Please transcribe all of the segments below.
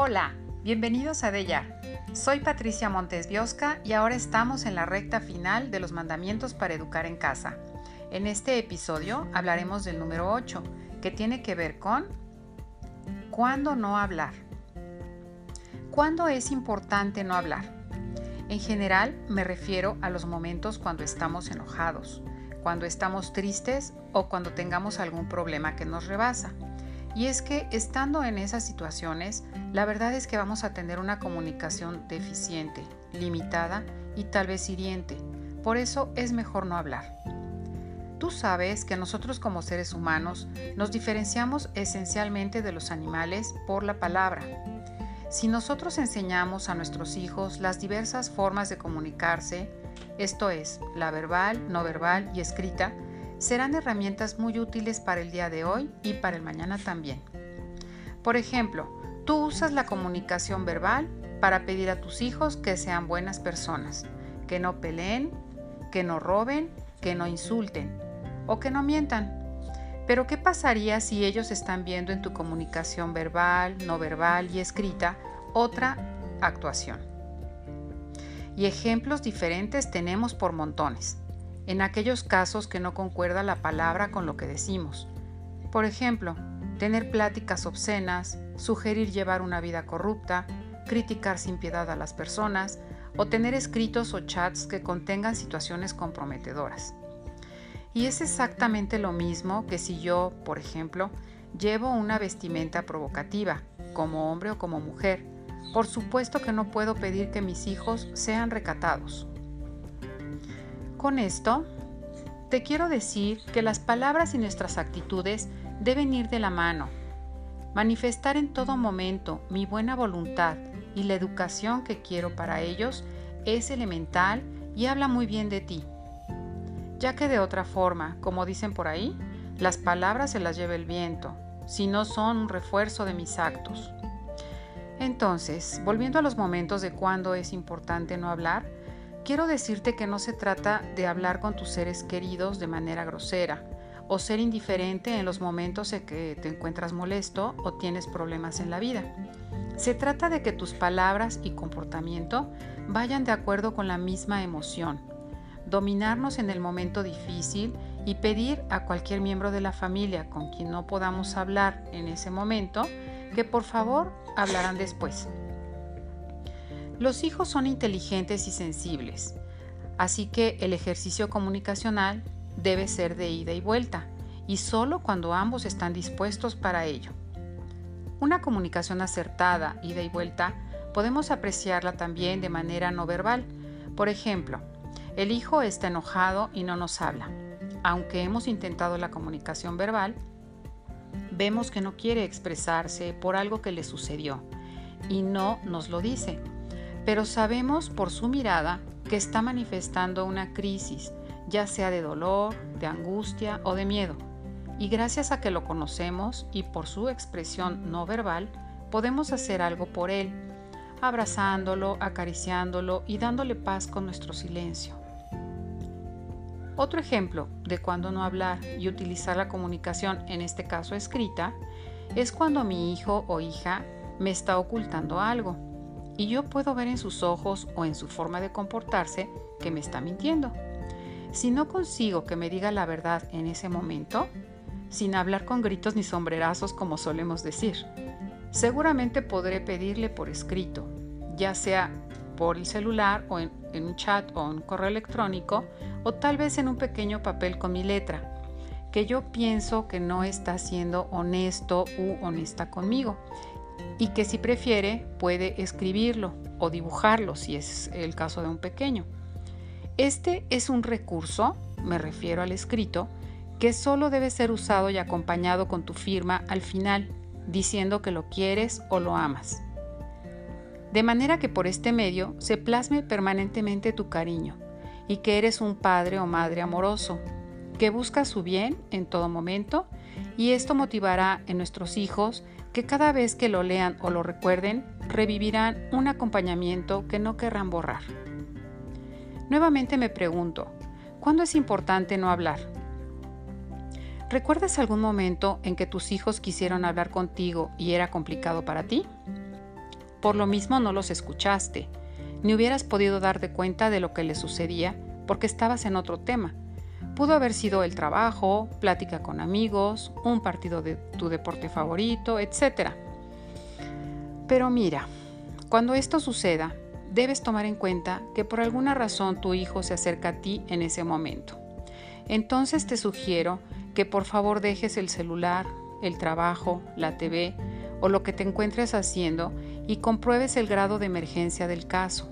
Hola, bienvenidos a Della. Soy Patricia Montes Biosca y ahora estamos en la recta final de los mandamientos para educar en casa. En este episodio hablaremos del número 8, que tiene que ver con ¿cuándo no hablar? ¿Cuándo es importante no hablar? En general me refiero a los momentos cuando estamos enojados, cuando estamos tristes o cuando tengamos algún problema que nos rebasa. Y es que estando en esas situaciones, la verdad es que vamos a tener una comunicación deficiente, limitada y tal vez hiriente. Por eso es mejor no hablar. Tú sabes que nosotros como seres humanos nos diferenciamos esencialmente de los animales por la palabra. Si nosotros enseñamos a nuestros hijos las diversas formas de comunicarse, esto es, la verbal, no verbal y escrita, serán herramientas muy útiles para el día de hoy y para el mañana también. Por ejemplo, tú usas la comunicación verbal para pedir a tus hijos que sean buenas personas, que no peleen, que no roben, que no insulten o que no mientan. Pero ¿qué pasaría si ellos están viendo en tu comunicación verbal, no verbal y escrita otra actuación? Y ejemplos diferentes tenemos por montones en aquellos casos que no concuerda la palabra con lo que decimos. Por ejemplo, tener pláticas obscenas, sugerir llevar una vida corrupta, criticar sin piedad a las personas o tener escritos o chats que contengan situaciones comprometedoras. Y es exactamente lo mismo que si yo, por ejemplo, llevo una vestimenta provocativa, como hombre o como mujer. Por supuesto que no puedo pedir que mis hijos sean recatados. Con esto, te quiero decir que las palabras y nuestras actitudes deben ir de la mano. Manifestar en todo momento mi buena voluntad y la educación que quiero para ellos es elemental y habla muy bien de ti. Ya que de otra forma, como dicen por ahí, las palabras se las lleva el viento, si no son un refuerzo de mis actos. Entonces, volviendo a los momentos de cuando es importante no hablar, quiero decirte que no se trata de hablar con tus seres queridos de manera grosera o ser indiferente en los momentos en que te encuentras molesto o tienes problemas en la vida. Se trata de que tus palabras y comportamiento vayan de acuerdo con la misma emoción, dominarnos en el momento difícil y pedir a cualquier miembro de la familia con quien no podamos hablar en ese momento que por favor hablarán después. Los hijos son inteligentes y sensibles, así que el ejercicio comunicacional debe ser de ida y vuelta, y solo cuando ambos están dispuestos para ello. Una comunicación acertada, ida y vuelta, podemos apreciarla también de manera no verbal. Por ejemplo, el hijo está enojado y no nos habla. Aunque hemos intentado la comunicación verbal, vemos que no quiere expresarse por algo que le sucedió y no nos lo dice pero sabemos por su mirada que está manifestando una crisis, ya sea de dolor, de angustia o de miedo. Y gracias a que lo conocemos y por su expresión no verbal, podemos hacer algo por él, abrazándolo, acariciándolo y dándole paz con nuestro silencio. Otro ejemplo de cuando no hablar y utilizar la comunicación, en este caso escrita, es cuando mi hijo o hija me está ocultando algo y yo puedo ver en sus ojos o en su forma de comportarse que me está mintiendo. Si no consigo que me diga la verdad en ese momento, sin hablar con gritos ni sombrerazos como solemos decir, seguramente podré pedirle por escrito, ya sea por el celular o en, un chat o un correo electrónico o tal vez en un pequeño papel con mi letra, que yo pienso que no está siendo honesto u honesta conmigo y que si prefiere puede escribirlo o dibujarlo si es el caso de un pequeño. Este es un recurso, me refiero al escrito, que solo debe ser usado y acompañado con tu firma al final, diciendo que lo quieres o lo amas. De manera que por este medio se plasme permanentemente tu cariño y que eres un padre o madre amoroso, que busca su bien en todo momento y esto motivará en nuestros hijos que cada vez que lo lean o lo recuerden, revivirán un acompañamiento que no querrán borrar. Nuevamente me pregunto, ¿cuándo es importante no hablar? ¿Recuerdas algún momento en que tus hijos quisieron hablar contigo y era complicado para ti? por lo mismo no los escuchaste, ni hubieras podido darte cuenta de lo que les sucedía porque estabas en otro tema. Pudo haber sido el trabajo, plática con amigos, un partido de tu deporte favorito, etc. Pero mira, cuando esto suceda, debes tomar en cuenta que por alguna razón tu hijo se acerca a ti en ese momento. Entonces te sugiero que por favor dejes el celular, el trabajo, la TV o lo que te encuentres haciendo y compruebes el grado de emergencia del caso.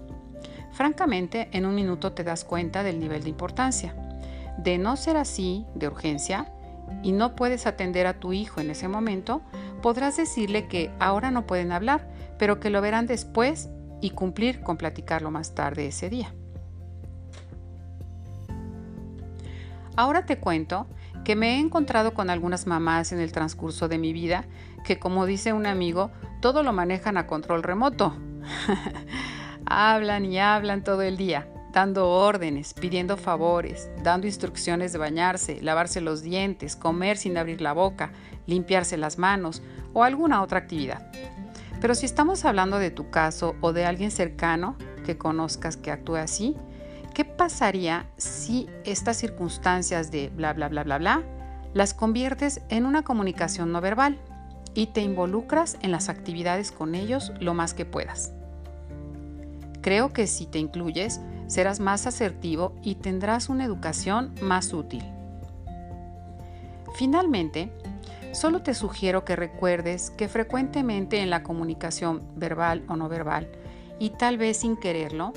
Francamente, en un minuto te das cuenta del nivel de importancia. De no ser así, de urgencia, y no puedes atender a tu hijo en ese momento, podrás decirle que ahora no pueden hablar, pero que lo verán después y cumplir con platicarlo más tarde ese día. Ahora te cuento que me he encontrado con algunas mamás en el transcurso de mi vida que, como dice un amigo, todo lo manejan a control remoto. hablan y hablan todo el día, dando órdenes, pidiendo favores, dando instrucciones de bañarse, lavarse los dientes, comer sin abrir la boca, limpiarse las manos o alguna otra actividad. Pero si estamos hablando de tu caso o de alguien cercano que conozcas que actúe así, ¿Qué pasaría si estas circunstancias de bla, bla, bla, bla, bla, las conviertes en una comunicación no verbal y te involucras en las actividades con ellos lo más que puedas? Creo que si te incluyes, serás más asertivo y tendrás una educación más útil. Finalmente, solo te sugiero que recuerdes que frecuentemente en la comunicación verbal o no verbal, y tal vez sin quererlo,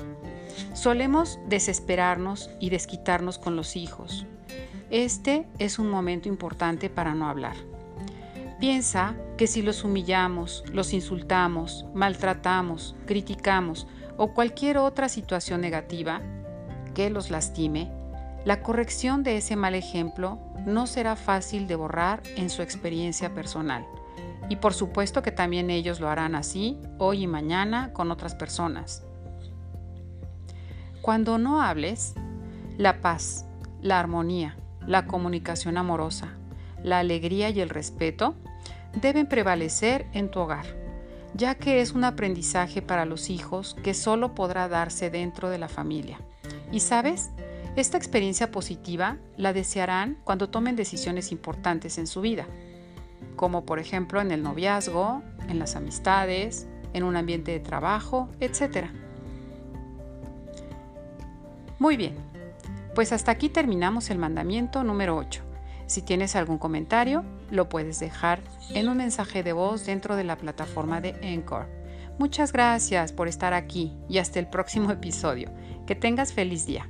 Solemos desesperarnos y desquitarnos con los hijos. Este es un momento importante para no hablar. Piensa que si los humillamos, los insultamos, maltratamos, criticamos o cualquier otra situación negativa que los lastime, la corrección de ese mal ejemplo no será fácil de borrar en su experiencia personal. Y por supuesto que también ellos lo harán así hoy y mañana con otras personas. Cuando no hables, la paz, la armonía, la comunicación amorosa, la alegría y el respeto deben prevalecer en tu hogar, ya que es un aprendizaje para los hijos que solo podrá darse dentro de la familia. Y sabes, esta experiencia positiva la desearán cuando tomen decisiones importantes en su vida, como por ejemplo en el noviazgo, en las amistades, en un ambiente de trabajo, etc. Muy bien, pues hasta aquí terminamos el mandamiento número 8. Si tienes algún comentario, lo puedes dejar en un mensaje de voz dentro de la plataforma de Encore. Muchas gracias por estar aquí y hasta el próximo episodio. Que tengas feliz día.